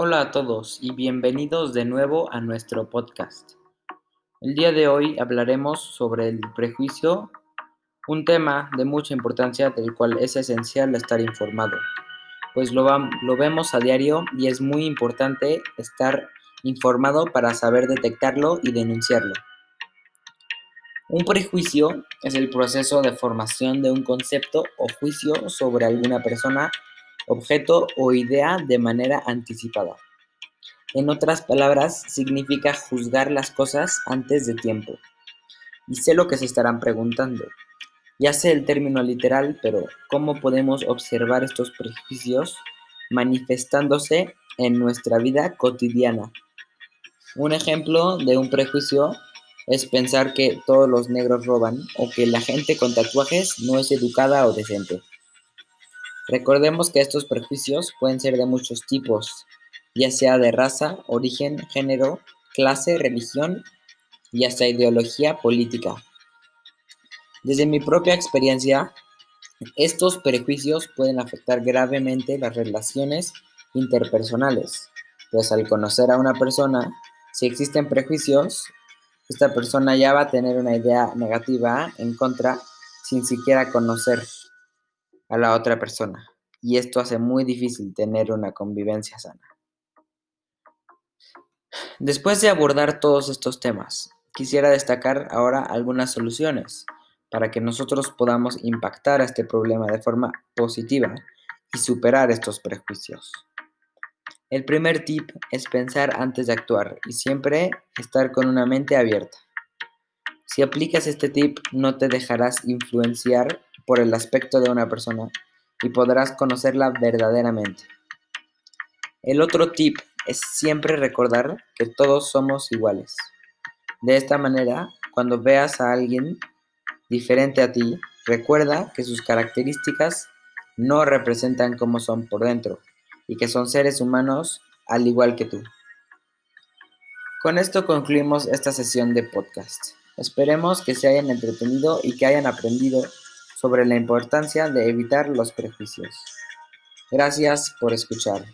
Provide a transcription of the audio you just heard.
Hola a todos y bienvenidos de nuevo a nuestro podcast. El día de hoy hablaremos sobre el prejuicio, un tema de mucha importancia del cual es esencial estar informado, pues lo, lo vemos a diario y es muy importante estar informado para saber detectarlo y denunciarlo. Un prejuicio es el proceso de formación de un concepto o juicio sobre alguna persona objeto o idea de manera anticipada. En otras palabras, significa juzgar las cosas antes de tiempo. Y sé lo que se estarán preguntando. Ya sé el término literal, pero ¿cómo podemos observar estos prejuicios manifestándose en nuestra vida cotidiana? Un ejemplo de un prejuicio es pensar que todos los negros roban o que la gente con tatuajes no es educada o decente. Recordemos que estos prejuicios pueden ser de muchos tipos, ya sea de raza, origen, género, clase, religión y hasta ideología política. Desde mi propia experiencia, estos prejuicios pueden afectar gravemente las relaciones interpersonales, pues al conocer a una persona, si existen prejuicios, esta persona ya va a tener una idea negativa en contra sin siquiera conocer a la otra persona y esto hace muy difícil tener una convivencia sana. Después de abordar todos estos temas, quisiera destacar ahora algunas soluciones para que nosotros podamos impactar a este problema de forma positiva y superar estos prejuicios. El primer tip es pensar antes de actuar y siempre estar con una mente abierta. Si aplicas este tip no te dejarás influenciar por el aspecto de una persona y podrás conocerla verdaderamente. El otro tip es siempre recordar que todos somos iguales. De esta manera, cuando veas a alguien diferente a ti, recuerda que sus características no representan cómo son por dentro y que son seres humanos al igual que tú. Con esto concluimos esta sesión de podcast. Esperemos que se hayan entretenido y que hayan aprendido sobre la importancia de evitar los prejuicios. Gracias por escuchar.